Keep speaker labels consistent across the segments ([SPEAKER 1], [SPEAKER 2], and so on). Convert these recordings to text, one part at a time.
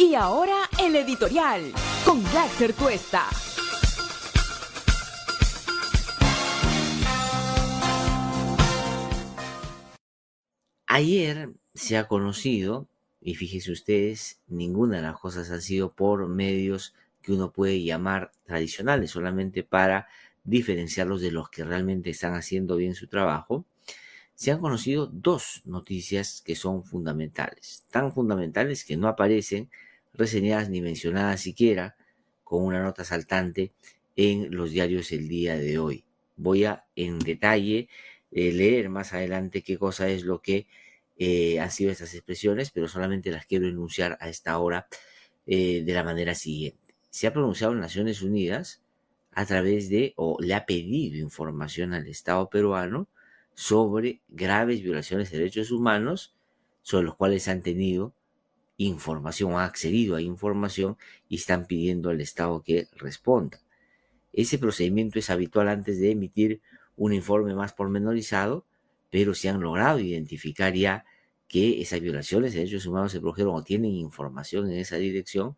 [SPEAKER 1] Y ahora el editorial con Glaxer Tuesta.
[SPEAKER 2] Ayer se ha conocido, y fíjense ustedes, ninguna de las cosas han sido por medios que uno puede llamar tradicionales, solamente para diferenciarlos de los que realmente están haciendo bien su trabajo, se han conocido dos noticias que son fundamentales, tan fundamentales que no aparecen reseñadas ni mencionadas siquiera con una nota saltante en los diarios el día de hoy. Voy a en detalle eh, leer más adelante qué cosa es lo que eh, han sido estas expresiones, pero solamente las quiero enunciar a esta hora eh, de la manera siguiente. Se ha pronunciado en Naciones Unidas a través de, o le ha pedido información al Estado peruano sobre graves violaciones de derechos humanos sobre los cuales han tenido información, han accedido a información y están pidiendo al Estado que responda. Ese procedimiento es habitual antes de emitir un informe más pormenorizado, pero si han logrado identificar ya que esas violaciones de derechos humanos se produjeron o tienen información en esa dirección,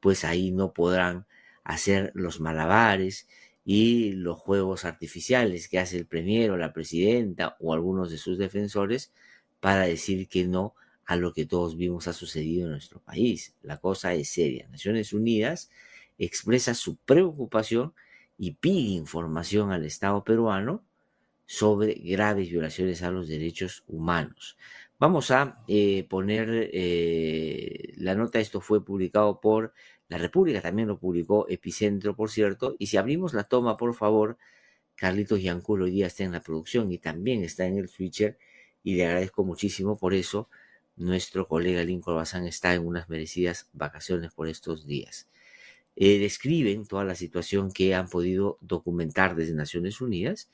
[SPEAKER 2] pues ahí no podrán hacer los malabares y los juegos artificiales que hace el premier la presidenta o algunos de sus defensores para decir que no a lo que todos vimos ha sucedido en nuestro país. La cosa es seria. Naciones Unidas expresa su preocupación y pide información al Estado peruano sobre graves violaciones a los derechos humanos. Vamos a eh, poner eh, la nota, esto fue publicado por la República también lo publicó Epicentro, por cierto. Y si abrimos la toma, por favor, Carlitos Yanculo hoy día está en la producción y también está en el switcher. Y le agradezco muchísimo por eso. Nuestro colega Lincoln Bazán está en unas merecidas vacaciones por estos días. Eh, describen toda la situación que han podido documentar desde Naciones Unidas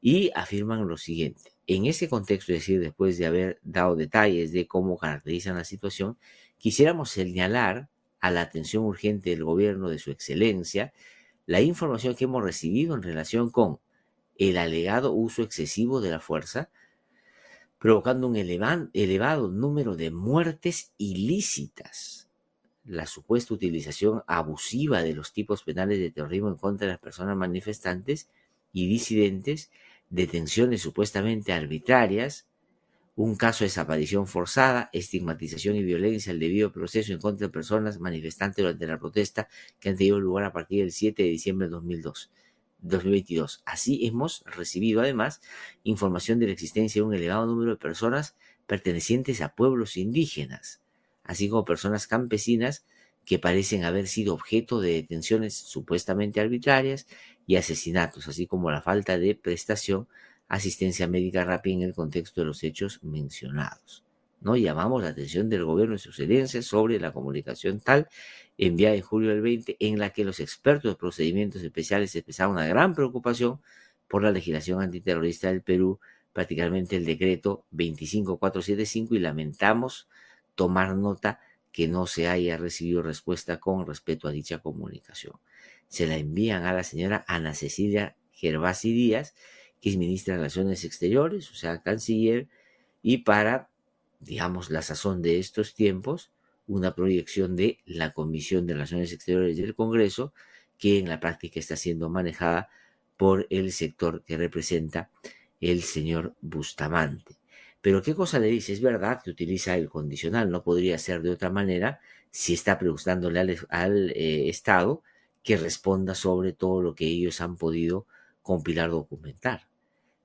[SPEAKER 2] y afirman lo siguiente. En ese contexto, es decir, después de haber dado detalles de cómo caracterizan la situación, quisiéramos señalar a la atención urgente del gobierno de su excelencia la información que hemos recibido en relación con el alegado uso excesivo de la fuerza, provocando un elevado número de muertes ilícitas, la supuesta utilización abusiva de los tipos penales de terrorismo en contra de las personas manifestantes y disidentes, detenciones supuestamente arbitrarias, un caso de desaparición forzada, estigmatización y violencia al debido proceso en contra de personas manifestantes durante la protesta que han tenido lugar a partir del 7 de diciembre de 2002. 2022. Así hemos recibido además información de la existencia de un elevado número de personas pertenecientes a pueblos indígenas, así como personas campesinas que parecen haber sido objeto de detenciones supuestamente arbitrarias y asesinatos, así como la falta de prestación asistencia médica rápida en el contexto de los hechos mencionados. ¿no? Llamamos la atención del gobierno de su excelencia sobre la comunicación tal enviada en julio del 20 en la que los expertos de procedimientos especiales expresaron una gran preocupación por la legislación antiterrorista del Perú, prácticamente el decreto 25475 y lamentamos tomar nota que no se haya recibido respuesta con respecto a dicha comunicación. Se la envían a la señora Ana Cecilia Gervasi Díaz, que es ministra de Relaciones Exteriores, o sea, canciller, y para, digamos, la sazón de estos tiempos, una proyección de la Comisión de Relaciones Exteriores del Congreso, que en la práctica está siendo manejada por el sector que representa el señor Bustamante. Pero ¿qué cosa le dice? Es verdad que utiliza el condicional, no podría ser de otra manera si está preguntándole al, eh, Estado que responda sobre todo lo que ellos han podido compilar, documentar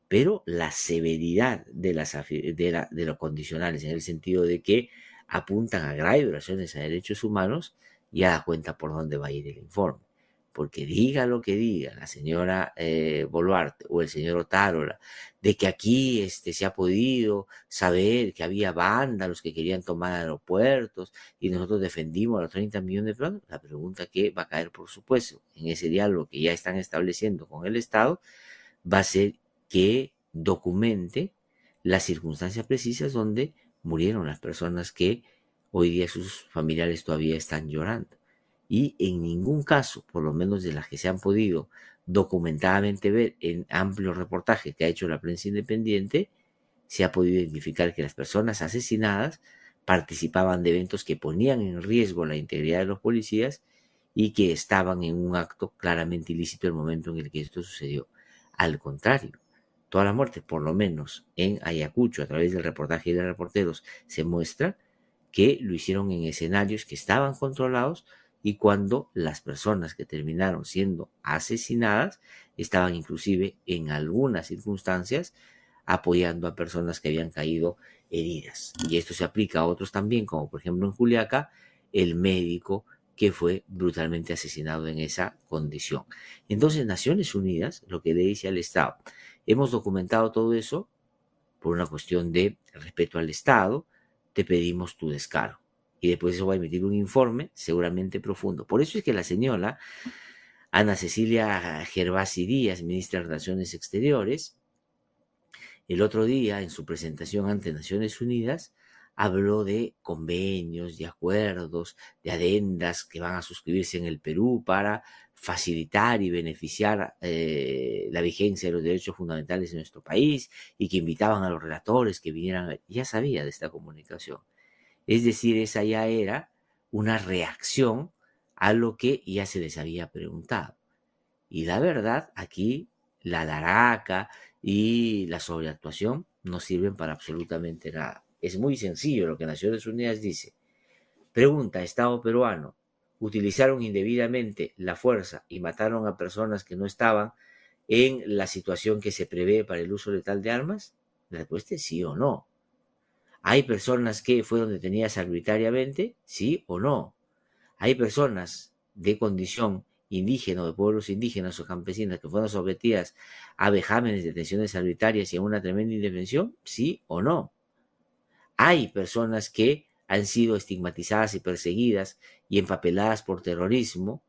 [SPEAKER 2] pero la severidad de, las, de, los condicionales, en el sentido de que apuntan a graves violaciones a derechos humanos, ya da cuenta por dónde va a ir el informe. Porque diga lo que diga la señora eh, Boluarte o el señor Otárola, de que aquí este, se ha podido saber que había vándalos que querían tomar aeropuertos y nosotros defendimos a los 30 millones de pesos, la pregunta que va a caer, por supuesto, en ese diálogo que ya están estableciendo con el Estado, va a ser que documente las circunstancias precisas donde murieron las personas que hoy día sus familiares todavía están llorando. Y en ningún caso, por lo menos de las que se han podido documentadamente ver en amplios reportajes que ha hecho la prensa independiente, se ha podido identificar que las personas asesinadas participaban de eventos que ponían en riesgo la integridad de los policías y que estaban en un acto claramente ilícito el momento en el que esto sucedió. Al contrario, todas las muertes, por lo menos en Ayacucho, a través del reportaje de reporteros, se muestra que lo hicieron en escenarios que estaban controlados y cuando las personas que terminaron siendo asesinadas estaban inclusive en algunas circunstancias apoyando a personas que habían caído heridas. Y esto se aplica a otros también, como por ejemplo en Juliaca, el médico que fue brutalmente asesinado en esa condición. Entonces, Naciones Unidas lo que le dice al Estado, hemos documentado todo eso por una cuestión de respeto al Estado, te pedimos tu descaro. Y después eso va a emitir un informe seguramente profundo. Por eso es que la señora Ana Cecilia Gervasi Díaz, ministra de Relaciones Exteriores, el otro día en su presentación ante Naciones Unidas, habló de convenios, de acuerdos, de adendas que van a suscribirse en el Perú para facilitar y beneficiar eh, la vigencia de los derechos fundamentales en nuestro país y que invitaban a los relatores que vinieran. Ya sabía de esta comunicación. Es decir, esa ya era una reacción a lo que ya se les había preguntado. Y la verdad, aquí la daraca y la sobreactuación no sirven para absolutamente nada. Es muy sencillo lo que Naciones Unidas dice. Pregunta, Estado peruano, ¿utilizaron indebidamente la fuerza y mataron a personas que no estaban en la situación que se prevé para el uso letal de armas? La respuesta es sí o no. ¿Hay personas que fueron detenidas arbitrariamente? Sí o no. ¿Hay personas de condición indígena o de pueblos indígenas o campesinas que fueron sometidas a vejámenes, detenciones arbitrarias y a una tremenda indefensión? Sí o no. Hay personas que han sido estigmatizadas y perseguidas y empapeladas por terrorismo,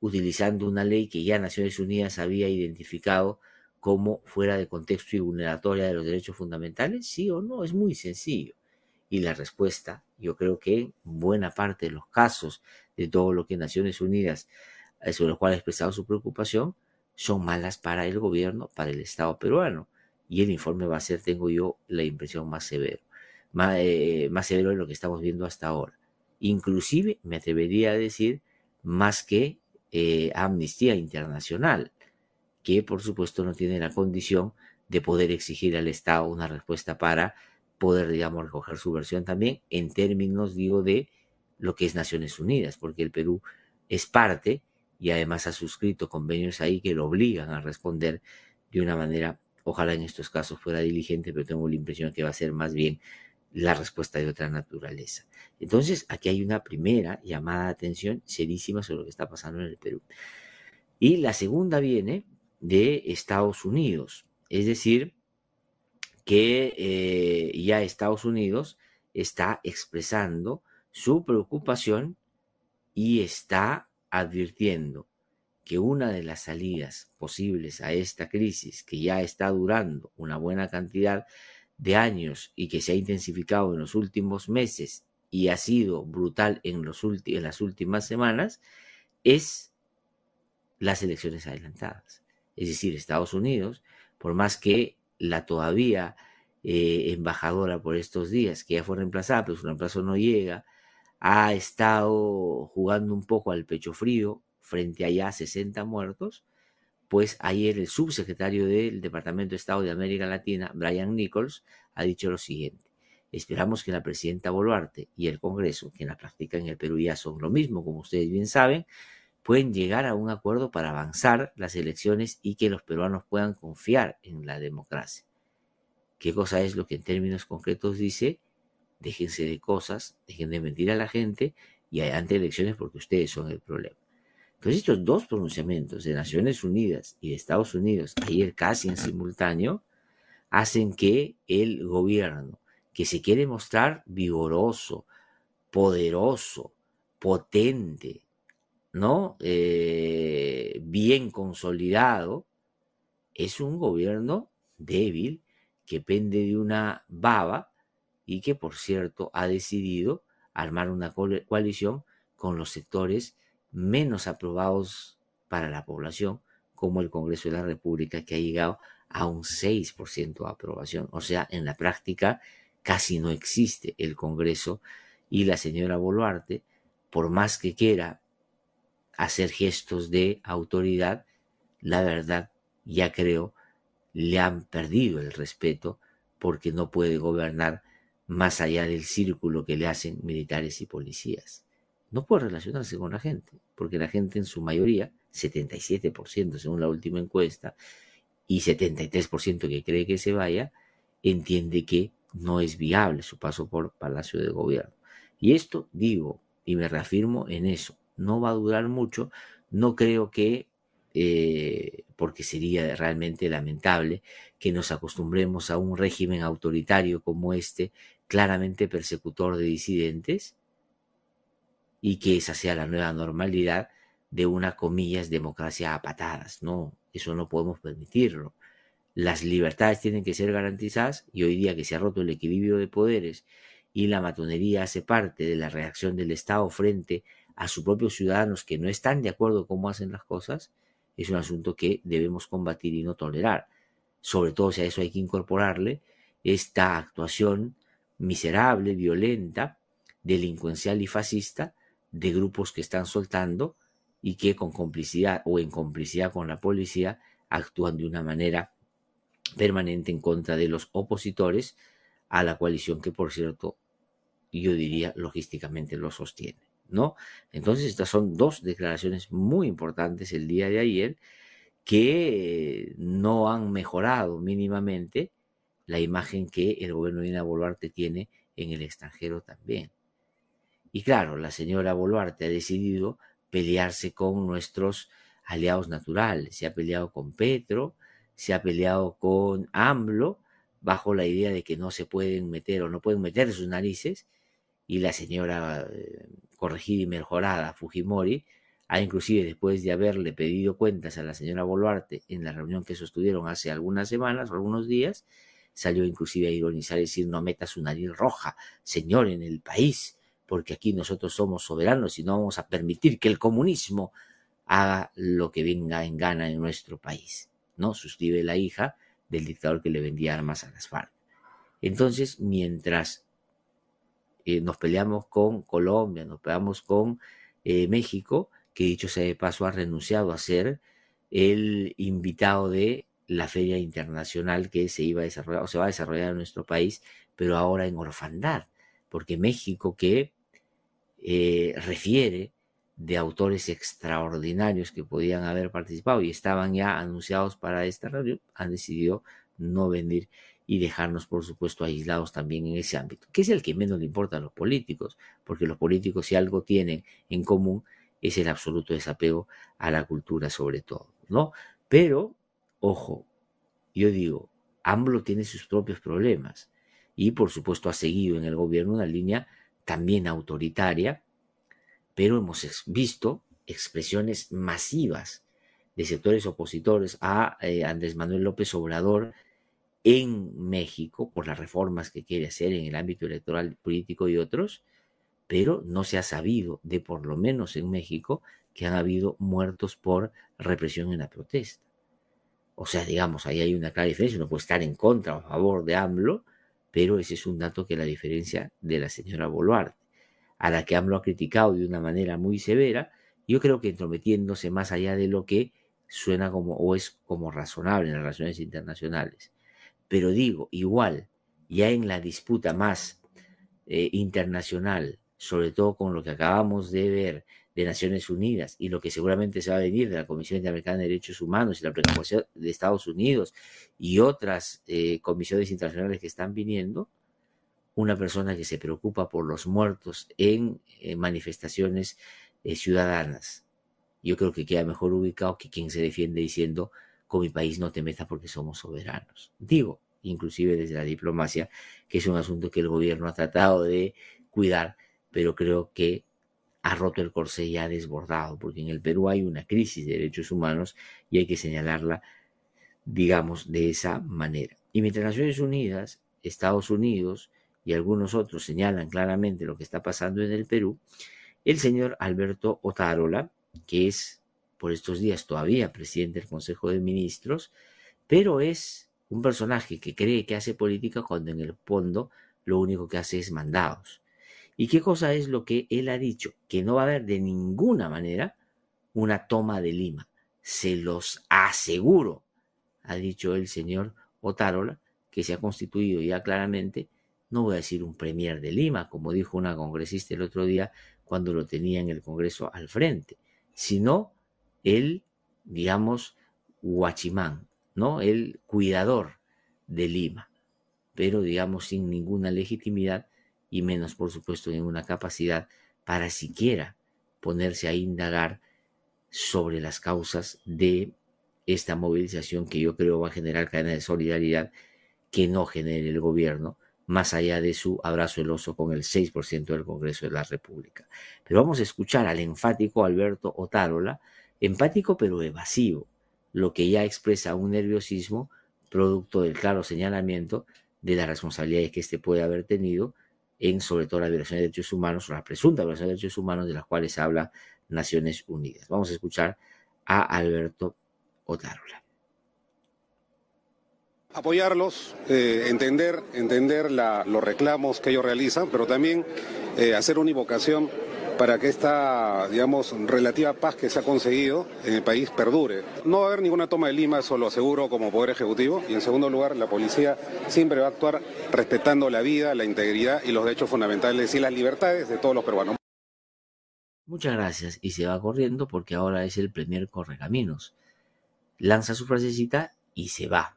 [SPEAKER 2] utilizando una ley que ya Naciones Unidas había identificado como fuera de contexto y vulneratoria de los derechos fundamentales? ¿Sí o no? Es muy sencillo. Y la respuesta, yo creo que en buena parte de los casos de todo lo que Naciones Unidas, eh, sobre los cuales ha expresado su preocupación, son malas para el gobierno, para el Estado peruano. Y el informe va a ser, tengo yo, la impresión más severo más, eh, más severo de lo que estamos viendo hasta ahora. Inclusive, me atrevería a decir, más que eh, Amnistía Internacional, que por supuesto no tiene la condición de poder exigir al Estado una respuesta para poder, digamos, recoger su versión también en términos, digo, de lo que es Naciones Unidas, porque el Perú es parte y además ha suscrito convenios ahí que lo obligan a responder de una manera, ojalá en estos casos fuera diligente, pero tengo la impresión que va a ser más bien la respuesta de otra naturaleza. Entonces, aquí hay una primera llamada de atención serísima sobre lo que está pasando en el Perú. Y la segunda viene de Estados Unidos, es decir, que eh, ya Estados Unidos está expresando su preocupación y está advirtiendo que una de las salidas posibles a esta crisis, que ya está durando una buena cantidad de años y que se ha intensificado en los últimos meses y ha sido brutal en, los en las últimas semanas, es las elecciones adelantadas. Es decir, Estados Unidos, por más que la todavía eh, embajadora por estos días, que ya fue reemplazada, pero su reemplazo no llega, ha estado jugando un poco al pecho frío frente a ya 60 muertos, pues ayer el subsecretario del Departamento de Estado de América Latina, Brian Nichols, ha dicho lo siguiente. Esperamos que la presidenta Boluarte y el Congreso, que en la práctica en el Perú ya son lo mismo, como ustedes bien saben, pueden llegar a un acuerdo para avanzar las elecciones y que los peruanos puedan confiar en la democracia. ¿Qué cosa es lo que en términos concretos dice? Déjense de cosas, dejen de mentir a la gente y adelante elecciones porque ustedes son el problema. Entonces estos dos pronunciamientos de Naciones Unidas y de Estados Unidos, ayer casi en simultáneo, hacen que el gobierno, que se quiere mostrar vigoroso, poderoso, potente, ¿no? Eh, bien consolidado, es un gobierno débil que pende de una baba y que, por cierto, ha decidido armar una coalición con los sectores menos aprobados para la población, como el Congreso de la República, que ha llegado a un 6% de aprobación. O sea, en la práctica, casi no existe el Congreso y la señora Boluarte, por más que quiera hacer gestos de autoridad, la verdad, ya creo, le han perdido el respeto porque no puede gobernar más allá del círculo que le hacen militares y policías. No puede relacionarse con la gente, porque la gente en su mayoría, 77% según la última encuesta, y 73% que cree que se vaya, entiende que no es viable su paso por Palacio de Gobierno. Y esto digo, y me reafirmo en eso, no va a durar mucho, no creo que, eh, porque sería realmente lamentable que nos acostumbremos a un régimen autoritario como este, claramente persecutor de disidentes, y que esa sea la nueva normalidad de una, comillas, democracia a patadas. No, eso no podemos permitirlo. Las libertades tienen que ser garantizadas y hoy día que se ha roto el equilibrio de poderes y la matonería hace parte de la reacción del Estado frente a sus propios ciudadanos que no están de acuerdo con cómo hacen las cosas, es un asunto que debemos combatir y no tolerar. Sobre todo si a eso hay que incorporarle esta actuación miserable, violenta, delincuencial y fascista de grupos que están soltando y que con complicidad o en complicidad con la policía actúan de una manera permanente en contra de los opositores a la coalición que, por cierto, yo diría logísticamente lo sostiene, ¿no? Entonces, estas son dos declaraciones muy importantes el día de ayer que no han mejorado mínimamente la imagen que el gobierno de Dina Boluarte tiene en el extranjero también. Y claro, la señora Boluarte ha decidido pelearse con nuestros aliados naturales. Se ha peleado con Petro, se ha peleado con AMLO, bajo la idea de que no se pueden meter o no pueden meter sus narices, y la señora eh, corregida y mejorada Fujimori ha inclusive después de haberle pedido cuentas a la señora Boluarte en la reunión que sostuvieron hace algunas semanas o algunos días, salió inclusive a ironizar y decir no meta su nariz roja, señor, en el país, porque aquí nosotros somos soberanos y no vamos a permitir que el comunismo haga lo que venga en gana en nuestro país. ¿No? Suscribe la hija del dictador que le vendía armas a las FARC. Entonces, mientras eh, nos peleamos con Colombia, nos peleamos con eh, México, que dicho sea de paso ha renunciado a ser el invitado de la feria internacional que se iba a desarrollar o se va a desarrollar en nuestro país, pero ahora en orfandad, porque México que eh, refiere de autores extraordinarios que podían haber participado y estaban ya anunciados para esta reunión, han decidido no venir y dejarnos, por supuesto, aislados también en ese ámbito, que es el que menos le importa a los políticos, porque los políticos si algo tienen en común es el absoluto desapego a la cultura sobre todo, ¿no? Pero, ojo, yo digo, AMLO tiene sus propios problemas y, por supuesto, ha seguido en el gobierno una línea también autoritaria, pero hemos visto expresiones masivas de sectores opositores a eh, Andrés Manuel López Obrador en México por las reformas que quiere hacer en el ámbito electoral, político y otros, pero no se ha sabido de por lo menos en México que han habido muertos por represión en la protesta. O sea, digamos, ahí hay una clara diferencia, uno puede estar en contra o a favor de AMLO, pero ese es un dato que la diferencia de la señora Boluarte, a la que AMLO ha criticado de una manera muy severa, yo creo que entrometiéndose más allá de lo que suena como o es como razonable en las relaciones internacionales. Pero digo, igual, ya en la disputa más eh, internacional, sobre todo con lo que acabamos de ver de Naciones Unidas y lo que seguramente se va a venir de la Comisión Interamericana de Derechos Humanos y la Preocupación de Estados Unidos y otras eh, comisiones internacionales que están viniendo, una persona que se preocupa por los muertos en eh, manifestaciones eh, ciudadanas. Yo creo que queda mejor ubicado que quien se defiende diciendo, con mi país no te metas porque somos soberanos. Digo, inclusive desde la diplomacia, que es un asunto que el gobierno ha tratado de cuidar, pero creo que ha roto el corsé y ha desbordado, porque en el Perú hay una crisis de derechos humanos y hay que señalarla, digamos, de esa manera. Y mientras Naciones Unidas, Estados Unidos y algunos otros señalan claramente lo que está pasando en el Perú, el señor Alberto Otárola, que es por estos días todavía presidente del Consejo de Ministros, pero es un personaje que cree que hace política cuando en el fondo lo único que hace es mandados. ¿Y qué cosa es lo que él ha dicho? Que no va a haber de ninguna manera una toma de Lima. Se los aseguro, ha dicho el señor Otárola, que se ha constituido ya claramente, no voy a decir un premier de Lima, como dijo una congresista el otro día cuando lo tenía en el Congreso al frente, sino el, digamos, guachimán, ¿no? El cuidador de Lima, pero digamos sin ninguna legitimidad y menos, por supuesto, ninguna capacidad para siquiera ponerse a indagar sobre las causas de esta movilización que yo creo va a generar cadena de solidaridad que no genere el gobierno, más allá de su abrazo el oso con el 6% del Congreso de la República. Pero vamos a escuchar al enfático Alberto Otárola, empático pero evasivo, lo que ya expresa un nerviosismo producto del claro señalamiento de las responsabilidades que éste puede haber tenido en sobre todo la violación de derechos humanos o la presunta violación de derechos humanos de las cuales habla Naciones Unidas. Vamos a escuchar a Alberto Otárola.
[SPEAKER 3] Apoyarlos, eh, entender, entender los reclamos que ellos realizan, pero también eh, hacer una invocación para que esta, digamos, relativa paz que se ha conseguido en el país perdure. No va a haber ninguna toma de Lima, eso lo aseguro como Poder Ejecutivo. Y en segundo lugar, la policía siempre va a actuar respetando la vida, la integridad y los derechos fundamentales y las libertades de todos los peruanos.
[SPEAKER 2] Muchas gracias. Y se va corriendo porque ahora es el primer correcaminos. Lanza su frasecita y se va.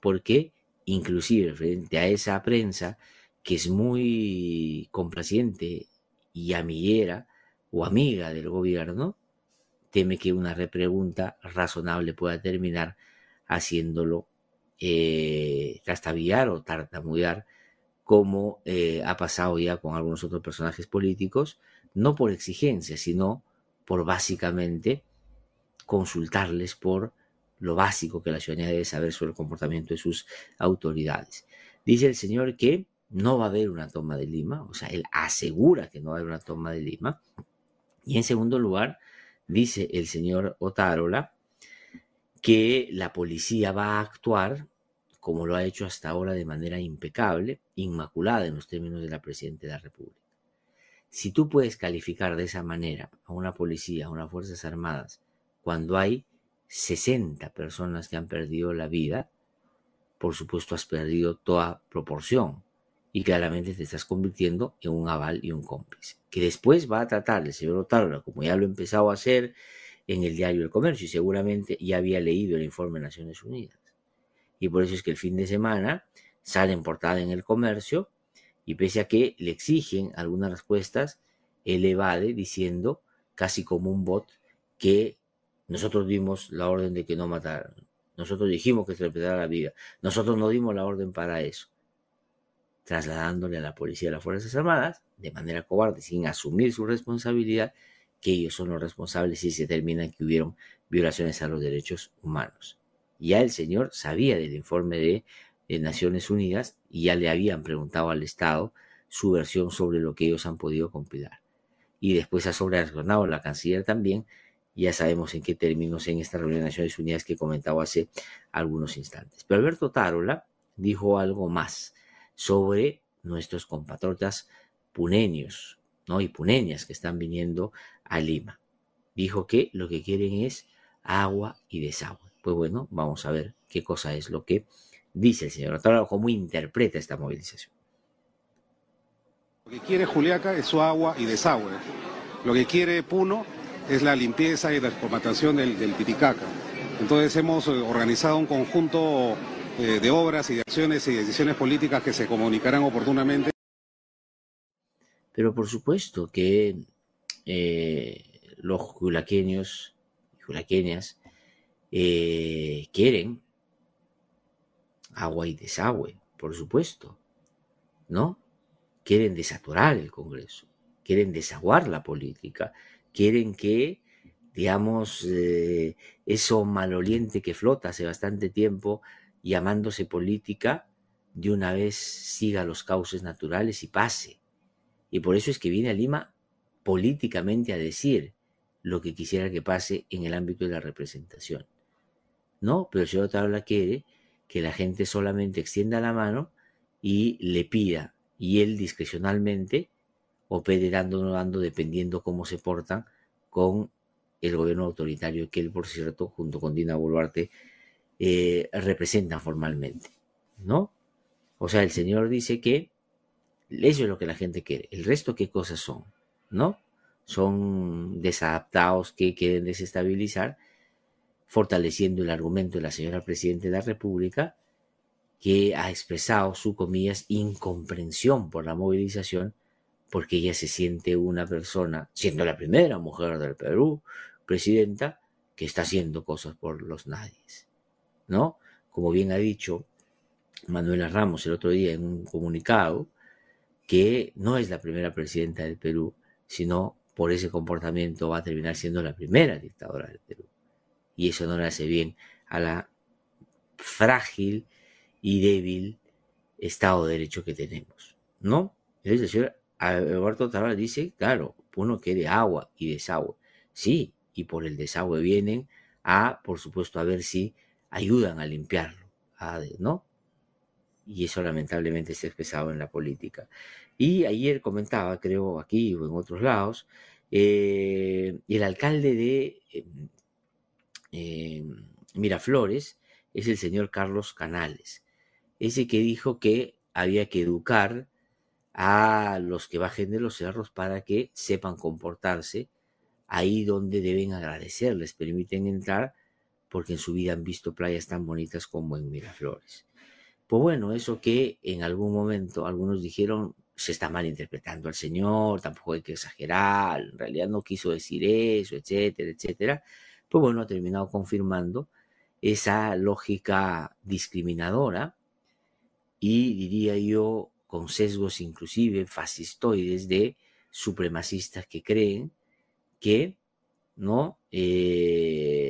[SPEAKER 2] Porque inclusive frente a esa prensa que es muy complaciente y amiguera o amiga del gobierno, teme que una repregunta razonable pueda terminar haciéndolo eh, trastabillar o tartamudear, como eh, ha pasado ya con algunos otros personajes políticos, no por exigencia, sino por básicamente consultarles por lo básico que la ciudadanía debe saber sobre el comportamiento de sus autoridades. Dice el señor que no va a haber una toma de Lima, o sea, él asegura que no va a haber una toma de Lima. Y en segundo lugar, dice el señor Otárola que la policía va a actuar como lo ha hecho hasta ahora de manera impecable, inmaculada en los términos de la Presidenta de la República. Si tú puedes calificar de esa manera a una policía, a unas Fuerzas Armadas, cuando hay 60 personas que han perdido la vida, por supuesto has perdido toda proporción y claramente te estás convirtiendo en un aval y un cómplice, que después va a tratar el señor Otárola, como ya lo he empezado a hacer en el diario El Comercio, y seguramente ya había leído el informe de Naciones Unidas. Y por eso es que el fin de semana sale en portada en El Comercio, y pese a que le exigen algunas respuestas, él evade diciendo, casi como un bot, que nosotros dimos la orden de que no mataran. Nosotros dijimos que se respetara la vida. Nosotros no dimos la orden para eso trasladándole a la policía y a las Fuerzas Armadas, de manera cobarde, sin asumir su responsabilidad, que ellos son los responsables si se determina que hubieron violaciones a los derechos humanos. Ya el señor sabía del informe de, Naciones Unidas y ya le habían preguntado al Estado su versión sobre lo que ellos han podido compilar. Y después ha sobreaccionado la canciller también, ya sabemos en qué términos en esta reunión de Naciones Unidas que comentaba hace algunos instantes. Pero Alberto Tarola dijo algo más sobre nuestros compatriotas puneños ¿no? y puneñas que están viniendo a Lima. Dijo que lo que quieren es agua y desagüe. Pues bueno, vamos a ver qué cosa es lo que dice el señor cómo interpreta esta movilización.
[SPEAKER 3] Lo que quiere Juliaca es su agua y desagüe. Lo que quiere Puno es la limpieza y la del, del Titicaca. Entonces hemos eh, organizado un conjunto eh, de obras y de acciones y decisiones políticas que se comunicarán oportunamente.
[SPEAKER 2] Pero por supuesto que eh, los julaqueños y eh, quieren agua y desagüe, por supuesto, ¿no? Quieren desaturar el Congreso, quieren desaguar la política, quieren que, digamos, eso maloliente que flota hace bastante tiempo llamándose política, de una vez siga los cauces naturales y pase. Y por eso es que viene a Lima políticamente a decir lo que quisiera que pase en el ámbito de la representación. No, pero el señor Tabla quiere que la gente solamente extienda la mano y le pida y él discrecionalmente opere dando o no dando dependiendo cómo se portan con el gobierno autoritario que él, por cierto, junto con Dina Boluarte, eh, representan formalmente, ¿no? O sea, el señor dice que eso es lo que la gente quiere. El resto, ¿qué cosas son? ¿No? Son desadaptados que quieren desestabilizar, fortaleciendo el argumento de la señora Presidenta de la República, que ha expresado su, comillas, incomprensión por la movilización, porque ella se siente una persona, siendo la primera mujer del Perú, presidenta, que está haciendo cosas por los nadies. ¿No? Como bien ha dicho Manuela Ramos el otro día en un comunicado, que no es la primera presidenta del Perú, sino por ese comportamiento va a terminar siendo la primera dictadora del Perú. Y eso no le hace bien a la frágil y débil Estado de Derecho que tenemos, ¿no? Entonces el señor Alberto Tabara dice, claro, uno quiere agua y desagüe. Sí, y por el desagüe vienen a, por supuesto, a ver si ayudan a limpiarlo, ¿no? y eso lamentablemente está expresado en la política. Y ayer comentaba, creo aquí o en otros lados, eh, el alcalde de em, em, Miraflores es el señor Carlos Canales, ese que dijo que había que educar a los que bajen de los cerros para que sepan comportarse ahí donde deben agradecer, les permiten entrar porque en su vida han visto playas tan bonitas como en Miraflores. Pues bueno, eso que en algún momento algunos dijeron se está malinterpretando al Señor, tampoco hay que exagerar, en realidad no quiso decir eso, etcétera, etcétera. Pues bueno, ha terminado confirmando esa lógica discriminadora y diría yo con sesgos inclusive fascistoides de supremacistas que creen que no eh,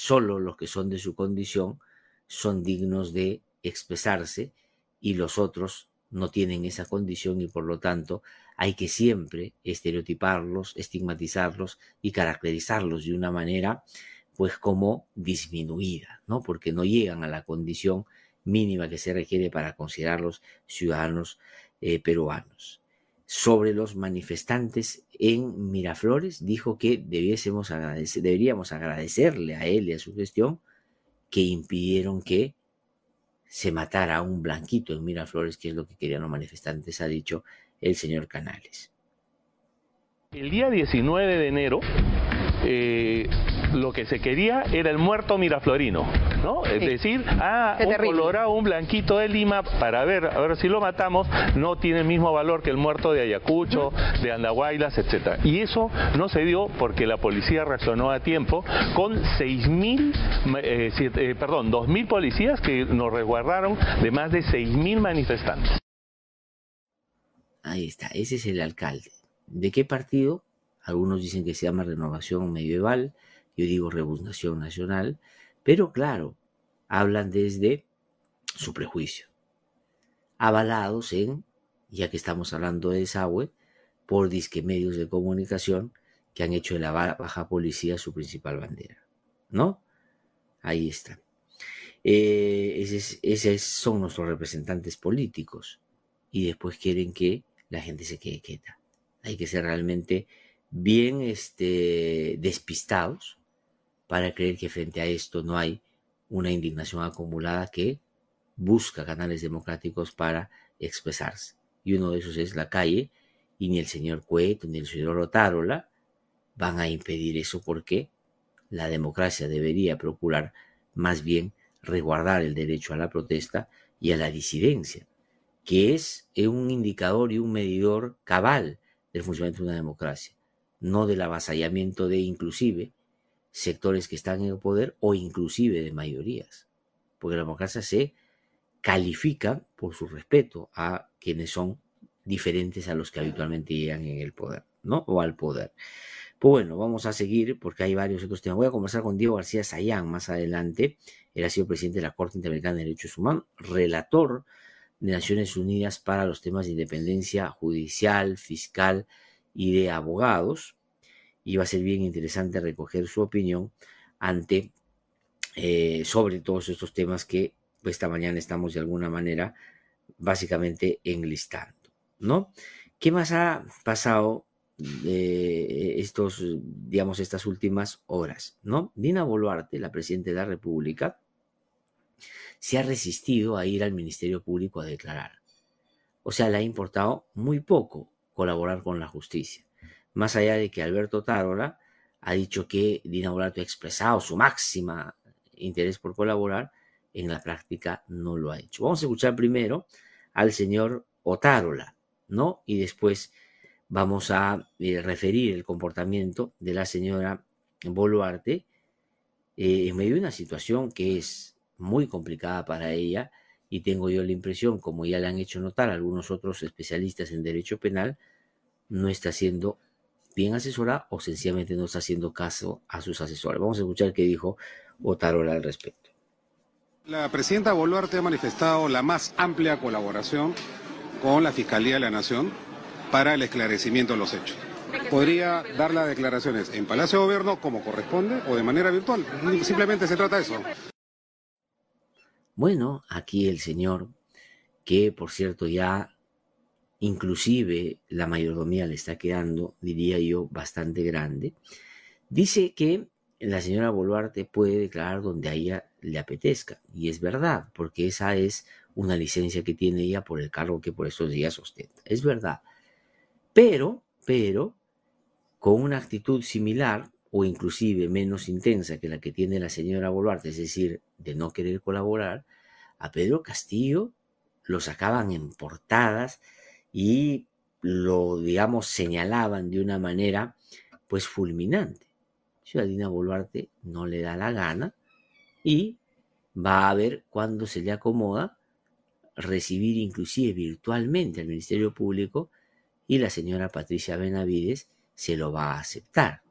[SPEAKER 2] solo los que son de su condición son dignos de expresarse y los otros no tienen esa condición y por lo tanto hay que siempre estereotiparlos, estigmatizarlos y caracterizarlos de una manera pues como disminuida, ¿no? Porque no llegan a la condición mínima que se requiere para considerarlos ciudadanos eh, peruanos. Sobre los manifestantes en Miraflores, dijo que debiésemos deberíamos agradecerle a él y a su gestión que impidieron que se matara a un blanquito en Miraflores, que es lo que querían los manifestantes, ha dicho el señor Canales.
[SPEAKER 4] El día 19 de enero, eh, lo que se quería era el muerto miraflorino, ¿no? Es decir, ah, un colorado, un blanquito de Lima, para ver, a ver si lo matamos, no tiene el mismo valor que el muerto de Ayacucho, de Andahuaylas, etcétera. Y eso no se dio porque la policía reaccionó a tiempo con 6.000, eh, eh, perdón, 2.000 policías que nos resguardaron de más de 6.000 manifestantes.
[SPEAKER 2] Ahí está, ese es el alcalde. ¿De qué partido? Algunos dicen que se llama Renovación Medieval, yo digo Revolución Nacional, pero claro, hablan desde su prejuicio, avalados en, ya que estamos hablando de desagüe, por disque medios de comunicación que han hecho de la baja policía su principal bandera. ¿No? Ahí está. Eh, esos, son nuestros representantes políticos. Y después quieren que la gente se quede quieta. Hay que ser realmente bien este, despistados para creer que frente a esto no hay una indignación acumulada que busca canales democráticos para expresarse. Y uno de esos es la calle, y ni el señor Cueto ni el señor Otárola van a impedir eso porque la democracia debería procurar más bien resguardar el derecho a la protesta y a la disidencia, que es un indicador y un medidor cabal del funcionamiento de una democracia, no del avasallamiento de inclusive sectores que están en el poder o inclusive de mayorías, porque la democracia se califica por su respeto a quienes son diferentes a los que habitualmente llegan en el poder, ¿no? O al poder. Pues bueno, vamos a seguir porque hay varios otros temas. Voy a conversar con Diego García Sayán más adelante. Él ha sido presidente de la Corte Interamericana de Derechos Humanos, relator de Naciones Unidas para los temas de independencia judicial, fiscal y de abogados y va a ser bien interesante recoger su opinión ante eh, sobre todos estos temas que esta mañana estamos de alguna manera básicamente enlistando. ¿no? ¿Qué más ha pasado de estos, digamos, estas últimas horas, ¿no? Dina Boluarte, la presidenta de la República, se ha resistido a ir al Ministerio Público a declarar. O sea, le ha importado muy poco colaborar con la justicia. Más allá de que Alberto Tarola ha dicho que Dina Boluarte ha expresado su máxima interés por colaborar, en la práctica no lo ha hecho. Vamos a escuchar primero al señor Otárola, ¿no? Y después vamos a eh, referir el comportamiento de la señora Boluarte eh, en medio de una situación que es muy complicada para ella y tengo yo la impresión, como ya le han hecho notar algunos otros especialistas en derecho penal, no está siendo bien asesorada o sencillamente no está haciendo caso a sus asesores. Vamos a escuchar qué dijo Otarola al respecto.
[SPEAKER 3] La presidenta Boluarte ha manifestado la más amplia colaboración con la Fiscalía de la Nación para el esclarecimiento de los hechos. Podría dar las declaraciones en Palacio de Gobierno como corresponde o de manera virtual. Simplemente se trata de eso.
[SPEAKER 2] Bueno, aquí el señor, que por cierto ya inclusive la mayordomía le está quedando, diría yo, bastante grande, dice que la señora Boluarte puede declarar donde a ella le apetezca. Y es verdad, porque esa es una licencia que tiene ella por el cargo que por estos días ostenta. Es verdad. Pero, pero, con una actitud similar o inclusive menos intensa que la que tiene la señora Boluarte, es decir, de no querer colaborar, a Pedro Castillo lo sacaban en portadas y lo, digamos, señalaban de una manera, pues, fulminante. Ciudadina Boluarte no le da la gana y va a ver cuándo se le acomoda recibir inclusive virtualmente al Ministerio Público y la señora Patricia Benavides se lo va a aceptar.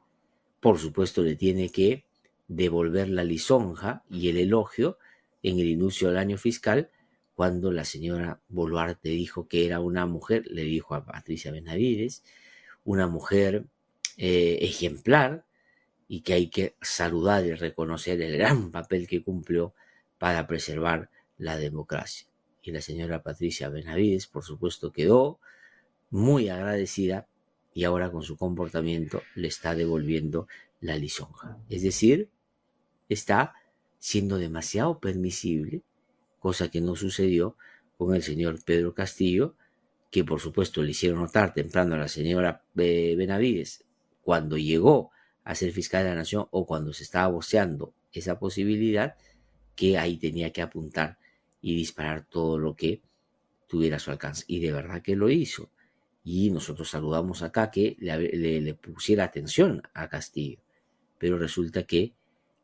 [SPEAKER 2] Por supuesto, le tiene que devolver la lisonja y el elogio en el inicio del año fiscal, cuando la señora Boluarte dijo que era una mujer, le dijo a Patricia Benavides, una mujer eh, ejemplar y que hay que saludar y reconocer el gran papel que cumplió para preservar la democracia. Y la señora Patricia Benavides, por supuesto, quedó muy agradecida y ahora con su comportamiento le está devolviendo la lisonja. Es decir, está siendo demasiado permisible, cosa que no sucedió con el señor Pedro Castillo, que por supuesto le hicieron notar temprano a la señora eh, Benavides cuando llegó a ser fiscal de la nación o cuando se estaba voceando esa posibilidad, que ahí tenía que apuntar y disparar todo lo que tuviera a su alcance. Y de verdad que lo hizo y nosotros saludamos acá que le, pusiera atención a Castillo, pero resulta que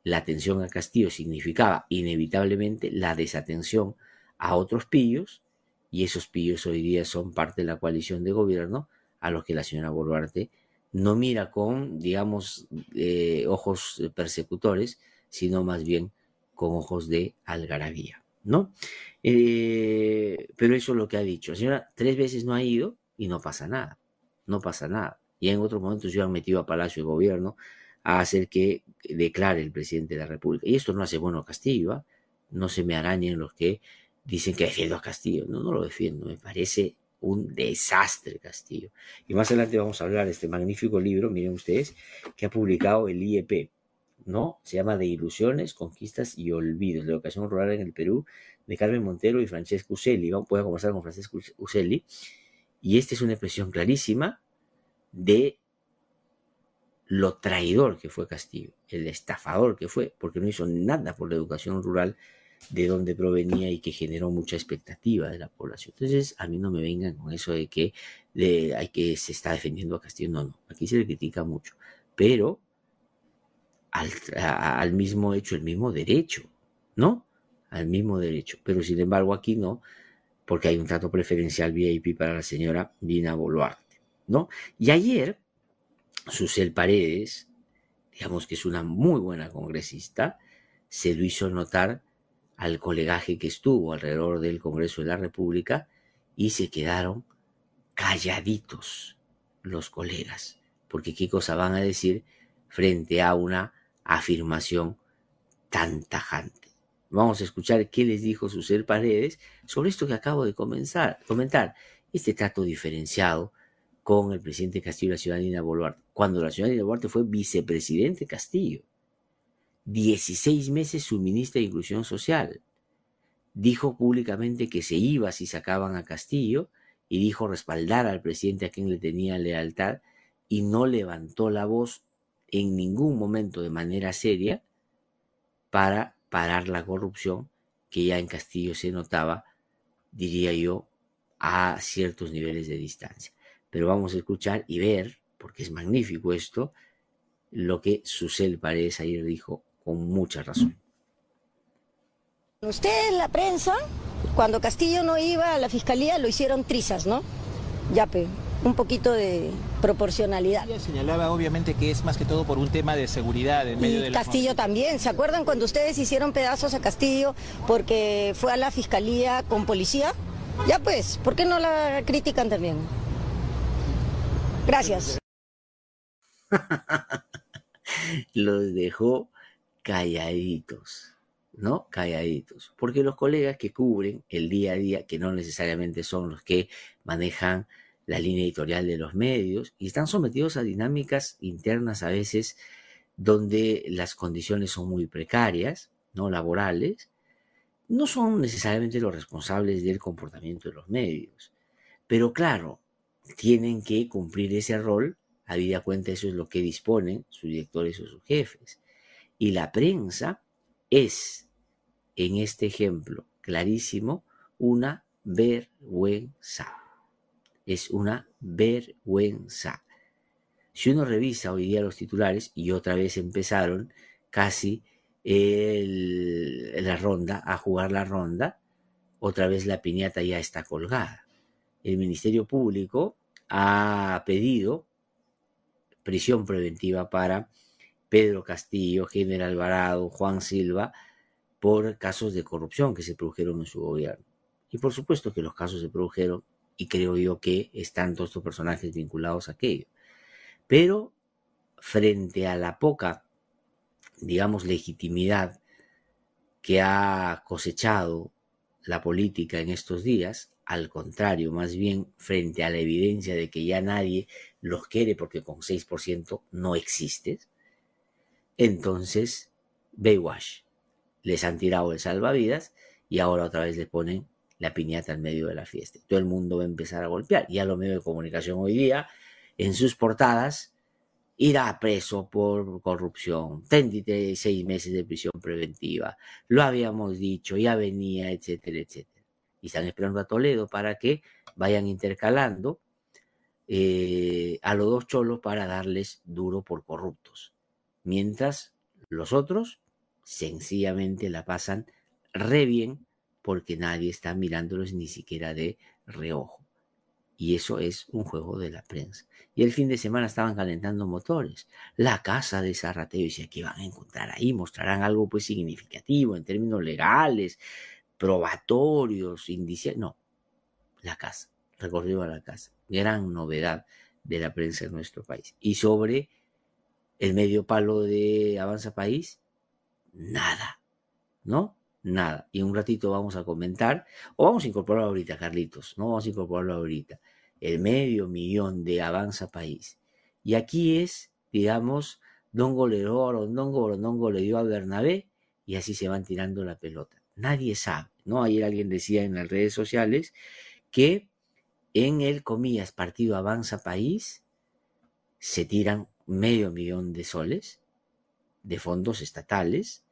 [SPEAKER 2] la atención a Castillo significaba inevitablemente la desatención a otros pillos, y esos pillos hoy día son parte de la coalición de gobierno a los que la señora Boluarte no mira con, digamos, eh, ojos persecutores, sino más bien con ojos de algarabía, ¿no? Eh, pero eso es lo que ha dicho. La señora tres veces no ha ido, y no pasa nada, no pasa nada. Y en otros momentos yo han metido a Palacio de Gobierno a hacer que declare el presidente de la República. Y esto no hace bueno a Castillo, ¿ah? no se me arañen los que dicen que defiendo a Castillo. No, no lo defiendo, me parece un desastre Castillo. Y más adelante vamos a hablar de este magnífico libro, miren ustedes, que ha publicado el IEP, ¿no? Se llama De Ilusiones, Conquistas y Olvidos, la educación rural en el Perú, de Carmen Montero y Francesco Uselli. Vamos a conversar con Francesco Uselli y esta es una expresión clarísima de lo traidor que fue Castillo, el estafador que fue, porque no hizo nada por la educación rural de donde provenía y que generó mucha expectativa de la población. Entonces, a mí no me vengan con eso de que hay que se está defendiendo a Castillo. No, no, aquí se le critica mucho, pero al, al mismo hecho, el mismo derecho, ¿no? Al mismo derecho. Pero sin embargo, aquí no, porque hay un trato preferencial VIP para la señora Dina Boluarte, ¿no? Y ayer, Susel Paredes, digamos que es una muy buena congresista, se lo hizo notar al colegaje que estuvo alrededor del Congreso de la República y se quedaron calladitos los colegas, porque qué cosa van a decir frente a una afirmación tan tajante. Vamos a escuchar qué les dijo Susel Paredes sobre esto que acabo de comenzar, comentar. este trato diferenciado con el presidente Castillo y la ciudadanía Boluarte, cuando la ciudadanía Boluarte fue vicepresidente Castillo. 16 meses su ministra de Inclusión Social. Dijo públicamente que se iba si sacaban a Castillo y dijo respaldar al presidente a quien le tenía lealtad y no levantó la voz en ningún momento de manera seria para parar la corrupción que ya en Castillo se notaba, diría yo, a ciertos niveles de distancia. Pero vamos a escuchar y ver, porque es magnífico esto, lo que Susel Paredes ayer dijo con mucha razón.
[SPEAKER 5] Ustedes, la prensa, cuando Castillo no iba a la fiscalía, lo hicieron trizas, ¿no? Yape, un poquito de proporcionalidad.
[SPEAKER 6] Ella señalaba obviamente que es más que todo por un tema de seguridad en medio
[SPEAKER 5] y
[SPEAKER 6] de
[SPEAKER 5] Castillo también, ¿se acuerdan cuando ustedes hicieron pedazos a Castillo porque fue a la fiscalía con policía? Ya pues, ¿por qué no la critican también? Gracias.
[SPEAKER 2] Los dejó calladitos. ¿no? Calladitos. Porque los colegas que cubren el día a día, que no necesariamente son los que manejan la línea editorial de los medios, y están sometidos a dinámicas internas a veces donde las condiciones son muy precarias, no laborales, no son necesariamente los responsables del comportamiento de los medios. Pero claro, tienen que cumplir ese rol, habida cuenta eso es lo que disponen sus directores o sus jefes. Y la prensa es en este ejemplo clarísimo una vergüenza. Es una vergüenza. Si uno revisa hoy día los titulares, y otra vez empezaron casi la ronda, a jugar la ronda, otra vez la piñata ya está colgada. El Ministerio Público ha pedido prisión preventiva para Pedro Castillo, General Alvarado, Juan Silva, por casos de corrupción que se produjeron en su gobierno. Y por supuesto que los casos se produjeron y creo yo que están todos estos personajes vinculados a aquello. Pero frente a la poca, digamos, legitimidad que ha cosechado la política en estos días, al contrario, más bien frente a la evidencia de que ya nadie los quiere porque con 6% no existes, entonces, Baywatch les han tirado el salvavidas y ahora otra vez le ponen la piñata en medio de la fiesta. Todo el mundo va a empezar a golpear. Ya los medios de comunicación hoy día, en sus portadas, irá preso por corrupción, 36 meses de prisión preventiva, lo habíamos dicho, ya venía, etcétera, etcétera. Y están esperando a Toledo para que vayan intercalando eh, a los dos cholos para darles duro por corruptos. Mientras los otros sencillamente la pasan re bien porque nadie está mirándolos ni siquiera de reojo. Y eso es un juego de la prensa. Y el fin de semana estaban calentando motores. La casa de Zarrateo dice que van a encontrar ahí, mostrarán algo pues significativo en términos legales, probatorios, indiciales. No, la casa, recorrido a la casa. Gran novedad de la prensa en nuestro país. Y sobre el medio palo de Avanza País, nada, ¿no? Nada. Y un ratito vamos a comentar, o vamos a incorporarlo ahorita, Carlitos, ¿no? Vamos a incorporarlo ahorita. El medio millón de Avanza País. Y aquí es, digamos, Dongo le dio a Dongo le dio a Bernabé, y así se van tirando la pelota. Nadie sabe, ¿no? Ayer alguien decía en las redes sociales que en el, comillas, partido Avanza País, se tiran medio millón de soles de fondos estatales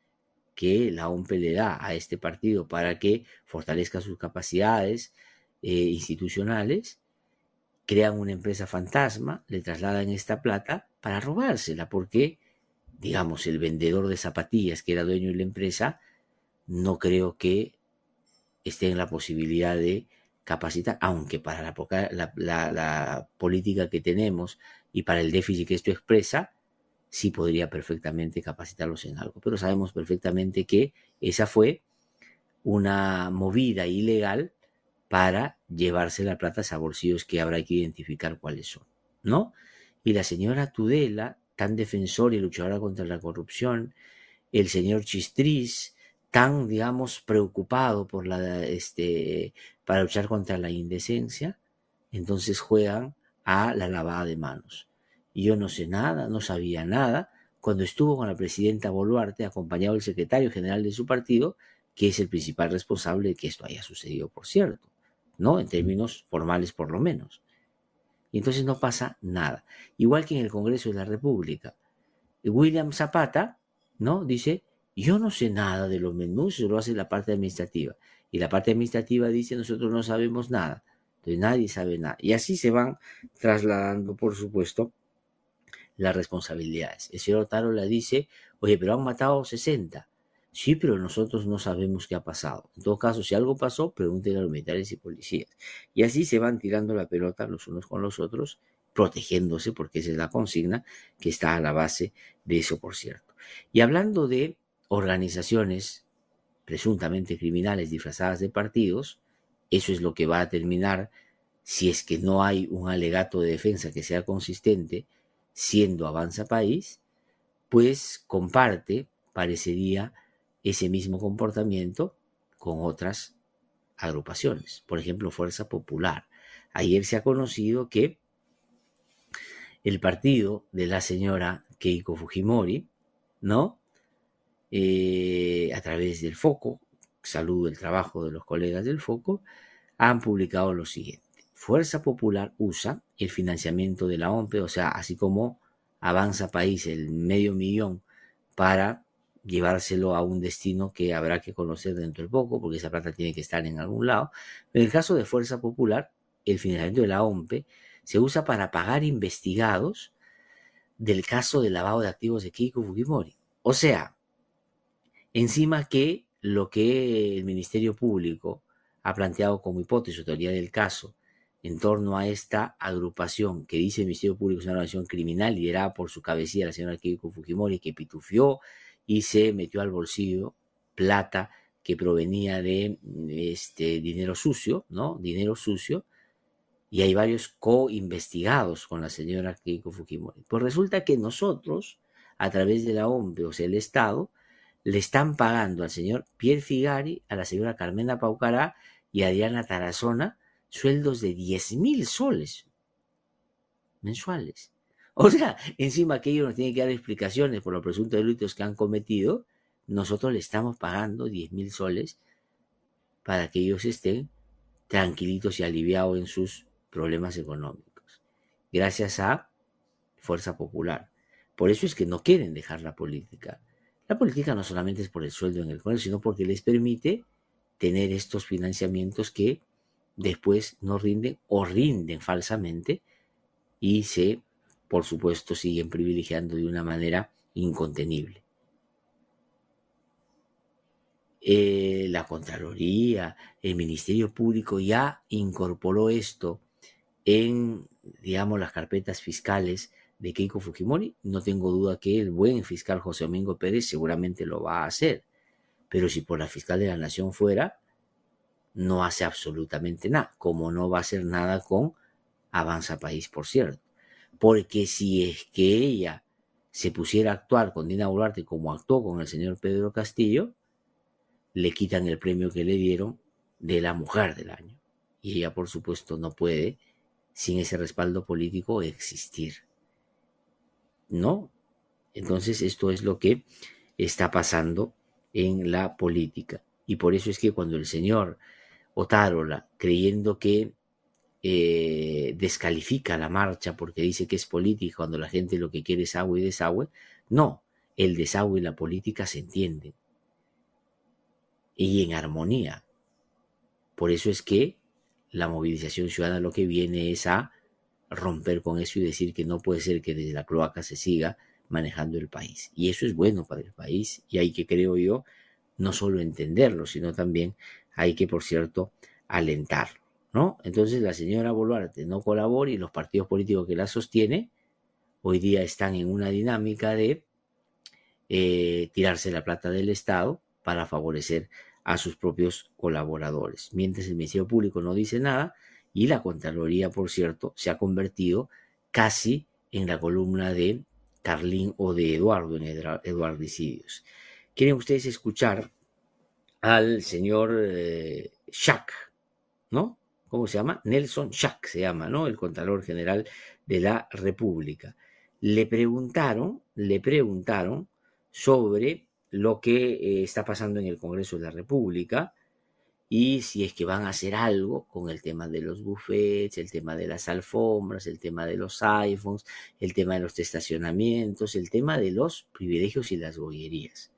[SPEAKER 2] que la OMPE le da a este partido para que fortalezca sus capacidades eh, institucionales, crean una empresa fantasma, le trasladan esta plata para robársela, porque, digamos, el vendedor de zapatillas que era dueño de la empresa, no creo que esté en la posibilidad de capacitar, aunque para la, la política que tenemos y para el déficit que esto expresa, sí podría perfectamente capacitarlos en algo. Pero sabemos perfectamente que esa fue una movida ilegal para llevarse la plata a bolsillos que habrá que identificar cuáles son, ¿no? Y la señora Tudela, tan defensora y luchadora contra la corrupción, el señor Chistriz, tan, digamos, preocupado por la, este, para luchar contra la indecencia, entonces juegan a la lavada de manos. Y yo no sé nada, no sabía nada, cuando estuvo con la presidenta Boluarte, acompañado del secretario general de su partido, que es el principal responsable de que esto haya sucedido, por cierto, ¿no? En términos formales por lo menos. Y entonces no pasa nada. Igual que en el Congreso de la República. William Zapata, ¿no? Dice, yo no sé nada de los menús, eso lo hace la parte administrativa. Y la parte administrativa dice, nosotros no sabemos nada. Entonces nadie sabe nada. Y así se van trasladando, por supuesto, las responsabilidades. El señor la dice, oye, pero han matado 60. Sí, pero nosotros no sabemos qué ha pasado. En todo caso, si algo pasó, pregúntenle a los militares y policías. Y así se van tirando la pelota los unos con los otros, protegiéndose, porque esa es la consigna que está a la base de eso, por cierto. Y hablando de organizaciones presuntamente criminales disfrazadas de partidos, eso es lo que va a terminar si es que no hay un alegato de defensa que sea consistente, siendo Avanza País, pues comparte, parecería, ese mismo comportamiento con otras agrupaciones, por ejemplo, Fuerza Popular. Ayer se ha conocido que el partido de la señora Keiko Fujimori, ¿no? Eh, a través del Foco, saludo el trabajo de los colegas del Foco, han publicado lo siguiente. Fuerza Popular usa el financiamiento de la OMPE, o sea, así como Avanza País el medio millón para llevárselo a un destino que habrá que conocer dentro de poco, porque esa plata tiene que estar en algún lado. En el caso de Fuerza Popular, el financiamiento de la OMPE se usa para pagar investigados del caso de lavado de activos de Keiko Fujimori. O sea, encima que lo que el Ministerio Público ha planteado como hipótesis o teoría del caso en torno a esta agrupación que dice el Ministerio Público es una organización criminal liderada por su cabecilla, la señora Keiko Fujimori, que pitufió y se metió al bolsillo plata que provenía de este dinero sucio, ¿no? Dinero sucio. Y hay varios co-investigados con la señora Keiko Fujimori. Pues resulta que nosotros, a través de la OMPE, o sea, el Estado, le están pagando al señor Pierre Figari, a la señora Carmena Paucará y a Diana Tarazona sueldos de 10 mil soles mensuales. O sea, encima que ellos nos tienen que dar explicaciones por los presuntos delitos que han cometido, nosotros le estamos pagando 10 mil soles para que ellos estén tranquilitos y aliviados en sus problemas económicos. Gracias a Fuerza Popular. Por eso es que no quieren dejar la política. La política no solamente es por el sueldo en el Congreso, sino porque les permite tener estos financiamientos que después no rinden o rinden falsamente y se por supuesto, siguen privilegiando de una manera incontenible. Eh, la Contraloría, el Ministerio Público ya incorporó esto en, digamos, las carpetas fiscales de Keiko Fujimori. No tengo duda que el buen fiscal José Domingo Pérez seguramente lo va a hacer. Pero si por la fiscal de la Nación fuera, no hace absolutamente nada, como no va a hacer nada con Avanza País, por cierto porque si es que ella se pusiera a actuar con Dina Boluarte como actuó con el señor Pedro Castillo, le quitan el premio que le dieron de la mujer del año. Y ella, por supuesto, no puede, sin ese respaldo político, existir. ¿No? Entonces, esto es lo que está pasando en la política. Y por eso es que cuando el señor Otárola, creyendo que eh, descalifica la marcha porque dice que es política cuando la gente lo que quiere es agua y desagüe. No, el desagüe y la política se entienden. Y en armonía. Por eso es que la movilización ciudadana lo que viene es a romper con eso y decir que no puede ser que desde la cloaca se siga manejando el país. Y eso es bueno para el país y hay que, creo yo, no solo entenderlo, sino también hay que, por cierto, alentarlo. ¿no? Entonces la señora Boluarte no colabora y los partidos políticos que la sostienen hoy día están en una dinámica de eh, tirarse la plata del Estado para favorecer a sus propios colaboradores. Mientras el Ministerio Público no dice nada y la Contraloría, por cierto, se ha convertido casi en la columna de Carlín o de Eduardo en Eduardo Decidios. ¿Quieren ustedes escuchar al señor eh, ¿no? ¿cómo se llama? Nelson Schack se llama, ¿no? El Contralor General de la República. Le preguntaron, le preguntaron sobre lo que eh, está pasando en el Congreso de la República y si es que van a hacer algo con el tema de los buffets, el tema de las alfombras, el tema de los iPhones, el tema de los estacionamientos, el tema de los privilegios y las bollerías.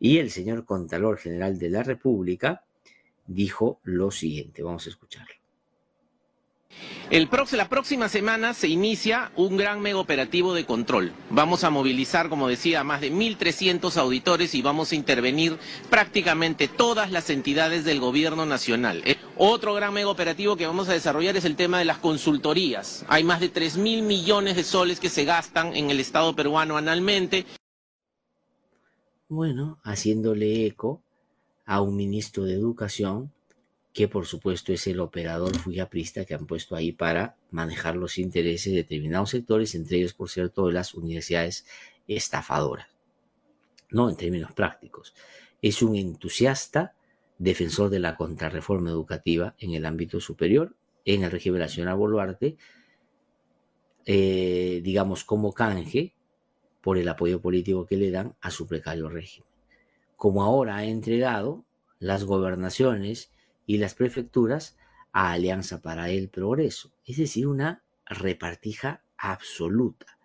[SPEAKER 2] Y el señor Contralor General de la República dijo lo siguiente, vamos a escucharlo.
[SPEAKER 7] El la próxima semana se inicia un gran mega operativo de control. Vamos a movilizar, como decía, a más de 1.300 auditores y vamos a intervenir prácticamente todas las entidades del gobierno nacional. Eh, otro gran mega operativo que vamos a desarrollar es el tema de las consultorías. Hay más de 3.000 millones de soles que se gastan en el Estado peruano anualmente.
[SPEAKER 2] Bueno, haciéndole eco a un ministro de Educación que por supuesto es el operador fuyaprista que han puesto ahí para manejar los intereses de determinados sectores, entre ellos, por cierto, de las universidades estafadoras. No en términos prácticos. Es un entusiasta defensor de la contrarreforma educativa en el ámbito superior, en el régimen señora Boluarte, eh, digamos, como canje por el apoyo político que le dan a su precario régimen. Como ahora ha entregado las gobernaciones y las prefecturas a Alianza para el Progreso. Es decir, una repartija absoluta,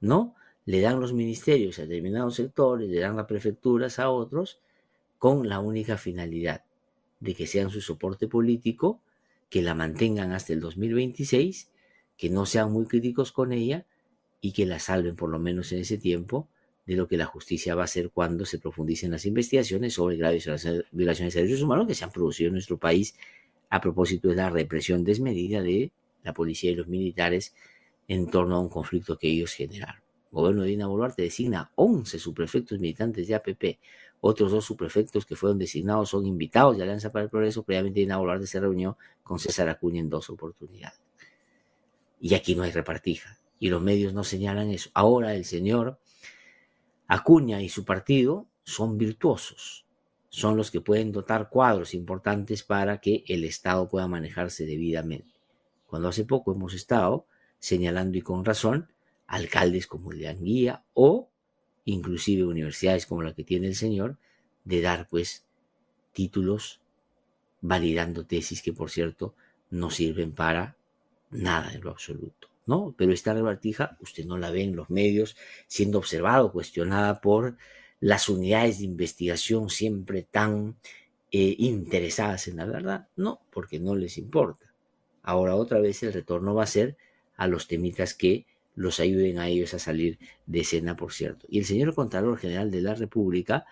[SPEAKER 2] ¿no? Le dan los ministerios a determinados sectores, le dan las prefecturas a otros, con la única finalidad de que sean su soporte político, que la mantengan hasta el 2026, que no sean muy críticos con ella y que la salven por lo menos en ese tiempo de lo que la justicia va a hacer cuando se profundicen las investigaciones sobre graves violaciones de derechos humanos que se han producido en nuestro país a propósito de la represión desmedida de la policía y los militares en torno a un conflicto que ellos generaron. El gobierno de Dina Boluarte designa 11 subprefectos militantes de APP. Otros dos subprefectos que fueron designados son invitados de Alianza para el Progreso. Previamente Dina Boluarte se reunió con César Acuña en dos oportunidades. Y aquí no hay repartija. Y los medios no señalan eso. Ahora el señor Acuña y su partido son virtuosos, son los que pueden dotar cuadros importantes para que el Estado pueda manejarse debidamente. Cuando hace poco hemos estado señalando y con razón alcaldes como el de Anguía o inclusive universidades como la que tiene el señor de dar pues títulos validando tesis que por cierto no sirven para nada en lo absoluto. ¿No? Pero esta repartija usted no la ve en los medios siendo observado, cuestionada por las unidades de investigación siempre tan eh, interesadas en la verdad. No, porque no les importa. Ahora otra vez el retorno va a ser a los temitas que los ayuden a ellos a salir de escena, por cierto. Y el señor Contralor General de la República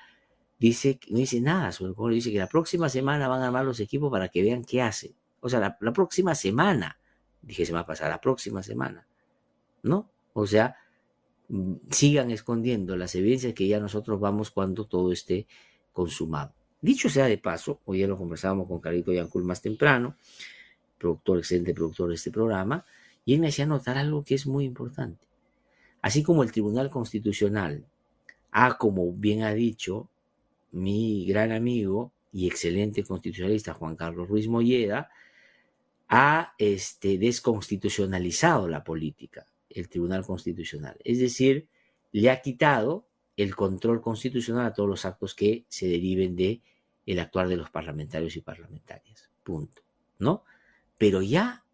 [SPEAKER 2] dice, no dice nada sobre dice que la próxima semana van a armar los equipos para que vean qué hace. O sea, la próxima semana dije se va a pasar la próxima semana, ¿no? O sea, mm, sigan escondiendo las evidencias que ya nosotros vamos cuando todo esté consumado. Dicho sea de paso, hoy ya lo conversábamos con Carito Yancul más temprano, productor, excelente productor de este programa, y él me hacía notar algo que es muy importante. Así como el Tribunal Constitucional ha, como bien ha dicho mi gran amigo y excelente constitucionalista Juan Carlos Ruiz Molleda, ha este, desconstitucionalizado la política, el Tribunal Constitucional. Es decir, le ha quitado el control constitucional a todos los actos que se deriven de el actuar de los parlamentarios y parlamentarias. Punto. ¿No? Pero ya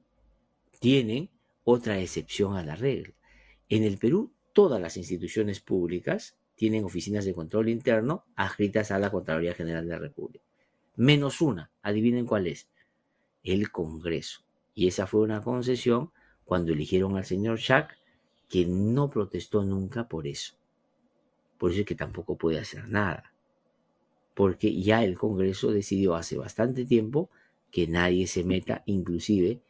[SPEAKER 2] tienen otra excepción a la regla. En el Perú, todas las instituciones públicas tienen oficinas de control interno adscritas a la Contraloría General de la República. Menos una, adivinen cuál es, el Congreso. Y esa fue una concesión cuando eligieron al señor Schack, que no protestó nunca por eso. Por eso es que tampoco puede hacer nada. Porque ya el Congreso decidió hace bastante tiempo que nadie se meta, inclusive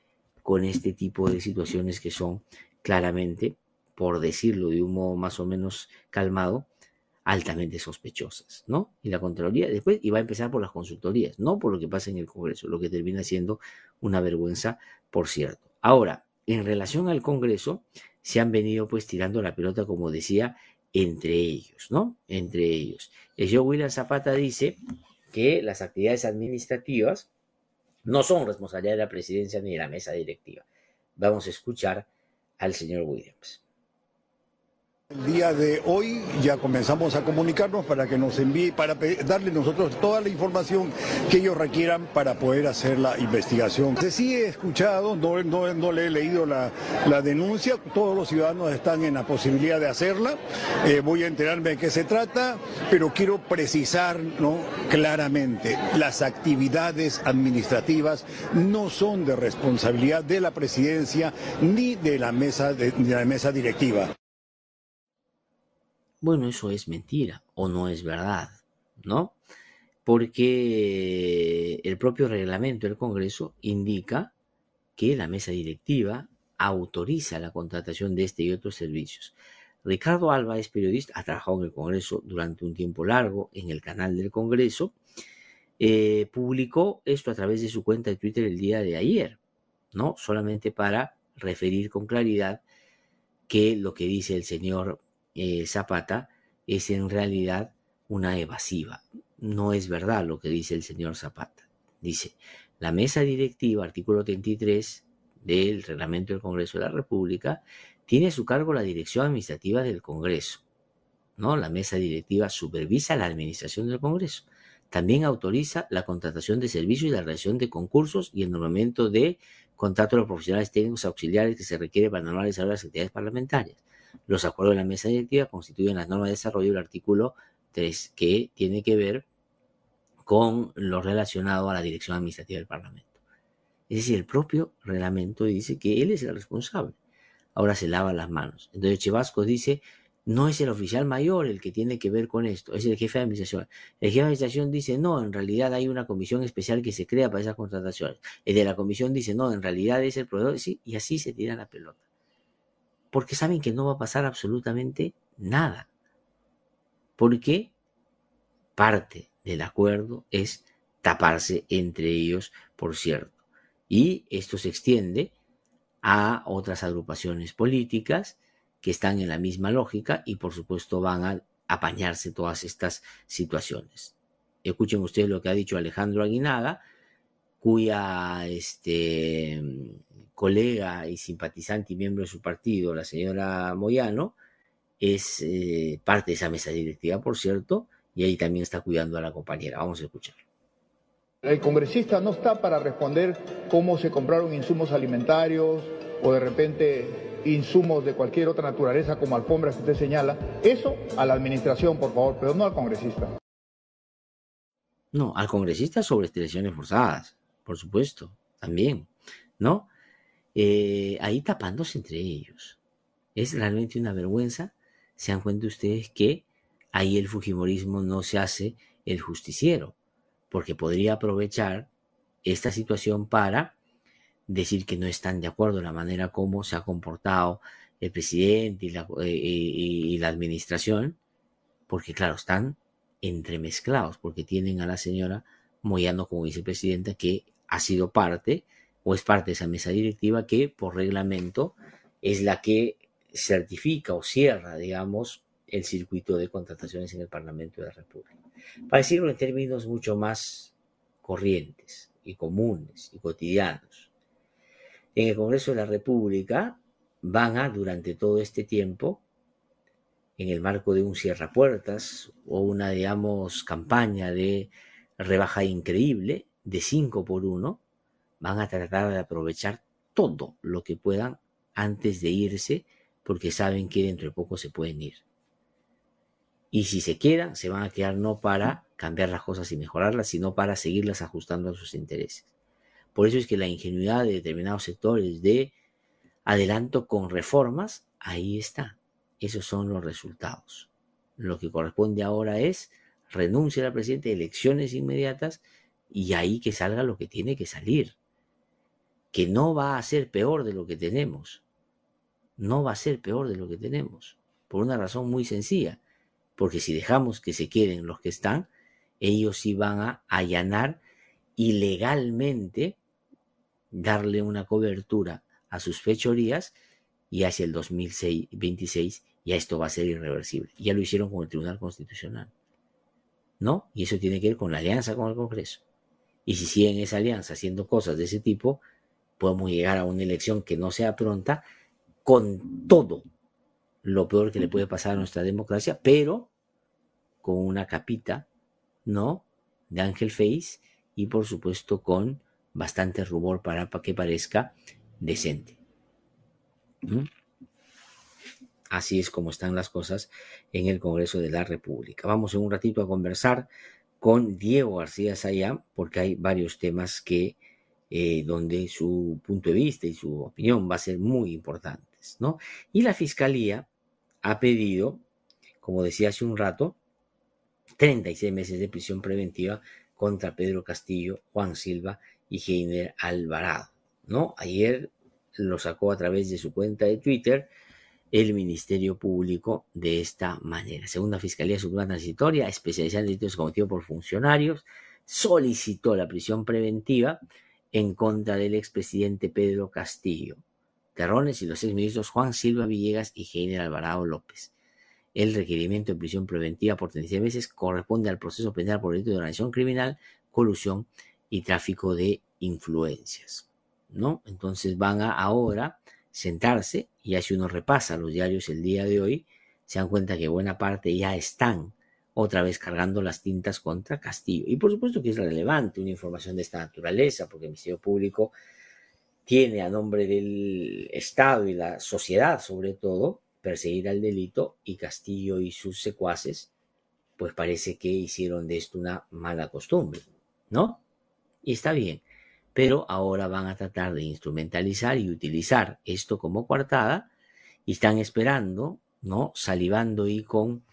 [SPEAKER 2] con este tipo de situaciones que son claramente, por decirlo de un modo más o menos calmado, altamente sospechosas, ¿no? Y la Contraloría después iba a empezar por las consultorías, no por lo que pasa en el Congreso, lo que termina siendo una vergüenza, por cierto. Ahora, en relación al Congreso, se han venido pues tirando la pelota, como decía, entre ellos, ¿no? Entre ellos. El señor William Zapata dice que las actividades administrativas no son responsabilidad de la presidencia ni de la mesa directiva. Vamos a escuchar al señor Williams.
[SPEAKER 8] El día de hoy ya comenzamos a comunicarnos para que nos envíe, para darle nosotros toda la información que ellos requieran para poder hacer la investigación. Sí he escuchado, no, no, le he leído la, denuncia, todos los ciudadanos están en la posibilidad de hacerla, eh, voy a enterarme de qué se trata, pero quiero precisar ¿no? claramente, las actividades administrativas no son de responsabilidad de la presidencia ni de la mesa, de la mesa directiva.
[SPEAKER 2] Bueno, eso es mentira o no es verdad, ¿no? Porque el propio reglamento del Congreso indica que la mesa directiva autoriza la contratación de este y otros servicios. Ricardo Alba es periodista, ha trabajado en el Congreso durante un tiempo largo en el canal del Congreso. Eh, publicó esto a través de su cuenta de Twitter el día de ayer, ¿no? Solamente para referir con claridad que lo que dice el señor eh, Zapata es en realidad una evasiva. No es verdad lo que dice el señor Zapata. Dice, la mesa directiva, artículo 33 del reglamento del Congreso de la República, tiene a su cargo la dirección administrativa del Congreso. ¿no? La mesa directiva supervisa la administración del Congreso. También autoriza la contratación de servicios y la realización de concursos y el nombramiento de contratos de los profesionales técnicos auxiliares que se requiere para normalizar las actividades parlamentarias. Los acuerdos de la mesa directiva constituyen las normas de desarrollo del artículo 3, que tiene que ver con lo relacionado a la dirección administrativa del Parlamento. Es decir, el propio reglamento dice que él es el responsable. Ahora se lava las manos. Entonces Chevasco dice, no es el oficial mayor el que tiene que ver con esto, es el jefe de administración. El jefe de administración dice, no, en realidad hay una comisión especial que se crea para esas contrataciones. El de la comisión dice, no, en realidad es el proveedor, y así se tira la pelota porque saben que no va a pasar absolutamente nada. Porque parte del acuerdo es taparse entre ellos, por cierto. Y esto se extiende a otras agrupaciones políticas que están en la misma lógica y por supuesto van a apañarse todas estas situaciones. Escuchen ustedes lo que ha dicho Alejandro Aguinaga, cuya este, colega y simpatizante y miembro de su partido, la señora Moyano, es eh, parte de esa mesa directiva, por cierto, y ahí también está cuidando a la compañera. Vamos a escuchar.
[SPEAKER 9] El congresista no está para responder cómo se compraron insumos alimentarios o de repente insumos de cualquier otra naturaleza como alfombras que usted señala. Eso a la administración, por favor, pero no al congresista.
[SPEAKER 2] No, al congresista sobre elecciones forzadas, por supuesto, también, ¿no? Eh, ahí tapándose entre ellos. Es realmente una vergüenza. Se dan cuenta ustedes que ahí el Fujimorismo no se hace el justiciero, porque podría aprovechar esta situación para decir que no están de acuerdo en la manera como se ha comportado el presidente y la, eh, y la administración, porque claro, están entremezclados, porque tienen a la señora Moyano como vicepresidenta que ha sido parte o es parte de esa mesa directiva que por reglamento es la que certifica o cierra, digamos, el circuito de contrataciones en el Parlamento de la República. Para decirlo en términos mucho más corrientes y comunes y cotidianos, en el Congreso de la República van a, durante todo este tiempo, en el marco de un cierrapuertas o una, digamos, campaña de rebaja increíble de 5 por 1, van a tratar de aprovechar todo lo que puedan antes de irse porque saben que dentro de poco se pueden ir. Y si se quedan, se van a quedar no para cambiar las cosas y mejorarlas, sino para seguirlas ajustando a sus intereses. Por eso es que la ingenuidad de determinados sectores de adelanto con reformas, ahí está. Esos son los resultados. Lo que corresponde ahora es renuncia al presidente, elecciones inmediatas y ahí que salga lo que tiene que salir que no va a ser peor de lo que tenemos. No va a ser peor de lo que tenemos. Por una razón muy sencilla. Porque si dejamos que se queden los que están, ellos sí van a allanar ilegalmente, darle una cobertura a sus fechorías y hacia el 2026 ya esto va a ser irreversible. Ya lo hicieron con el Tribunal Constitucional. ¿No? Y eso tiene que ver con la alianza con el Congreso. Y si siguen esa alianza haciendo cosas de ese tipo, podemos llegar a una elección que no sea pronta con todo lo peor que le puede pasar a nuestra democracia, pero con una capita, ¿no? De Ángel Face y por supuesto con bastante rumor para, que parezca decente. ¿Mm? Así es como están las cosas en el Congreso de la República. Vamos en un ratito a conversar con Diego García Sayán, porque hay varios temas que eh, donde su punto de vista y su opinión va a ser muy importantes, ¿no? Y la Fiscalía ha pedido, como decía hace un rato, 36 meses de prisión preventiva contra Pedro Castillo, Juan Silva y Heiner Alvarado, ¿no? Ayer lo sacó a través de su cuenta de Twitter el Ministerio Público de esta manera. Según la Fiscalía Suprema Transitoria, especializada en delitos cometidos por funcionarios, solicitó la prisión preventiva en contra del expresidente Pedro Castillo, Terrones y los exministros Juan Silva Villegas y Heiner Alvarado López. El requerimiento de prisión preventiva por 36 meses corresponde al proceso penal por delito de organización criminal, colusión y tráfico de influencias. ¿No? Entonces van a ahora sentarse y así uno repasa los diarios el día de hoy, se dan cuenta que buena parte ya están otra vez cargando las tintas contra Castillo. Y por supuesto que es relevante una información de esta naturaleza, porque el Ministerio Público tiene a nombre del Estado y la sociedad, sobre todo, perseguir al delito y Castillo y sus secuaces, pues parece que hicieron de esto una mala costumbre, ¿no? Y está bien pero ahora van a tratar de instrumentalizar y utilizar esto como coartada y están esperando, ¿no? Salivando y con,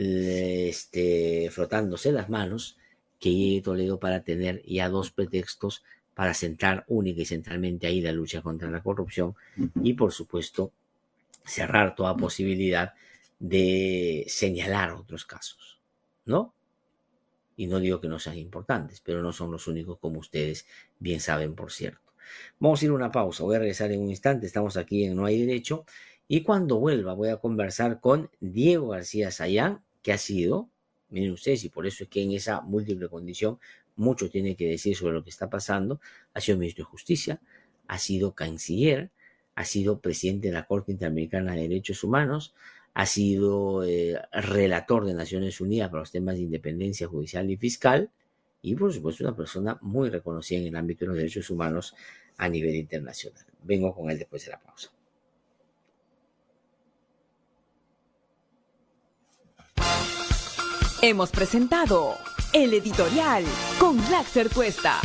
[SPEAKER 2] este, frotándose las manos que llegue Toledo para tener ya dos pretextos para centrar única y centralmente ahí la lucha contra la corrupción y, por supuesto, cerrar toda posibilidad de señalar otros casos, ¿no? Y no digo que no sean importantes, pero no son los únicos como ustedes bien saben, por cierto. Vamos a ir a una pausa, voy a regresar en un instante, estamos aquí en No hay derecho, y cuando vuelva voy a conversar con Diego García Sayán, que ha sido, miren ustedes, y por eso es que en esa múltiple condición mucho tiene que decir sobre lo que está pasando, ha sido ministro de Justicia, ha sido canciller, ha sido presidente de la Corte Interamericana de Derechos Humanos, ha sido eh, relator de Naciones Unidas para los temas de independencia judicial y fiscal y por supuesto una persona muy reconocida en el ámbito de los derechos humanos a nivel internacional. Vengo con él después de la pausa.
[SPEAKER 1] Hemos presentado el editorial con Laxer Cuesta.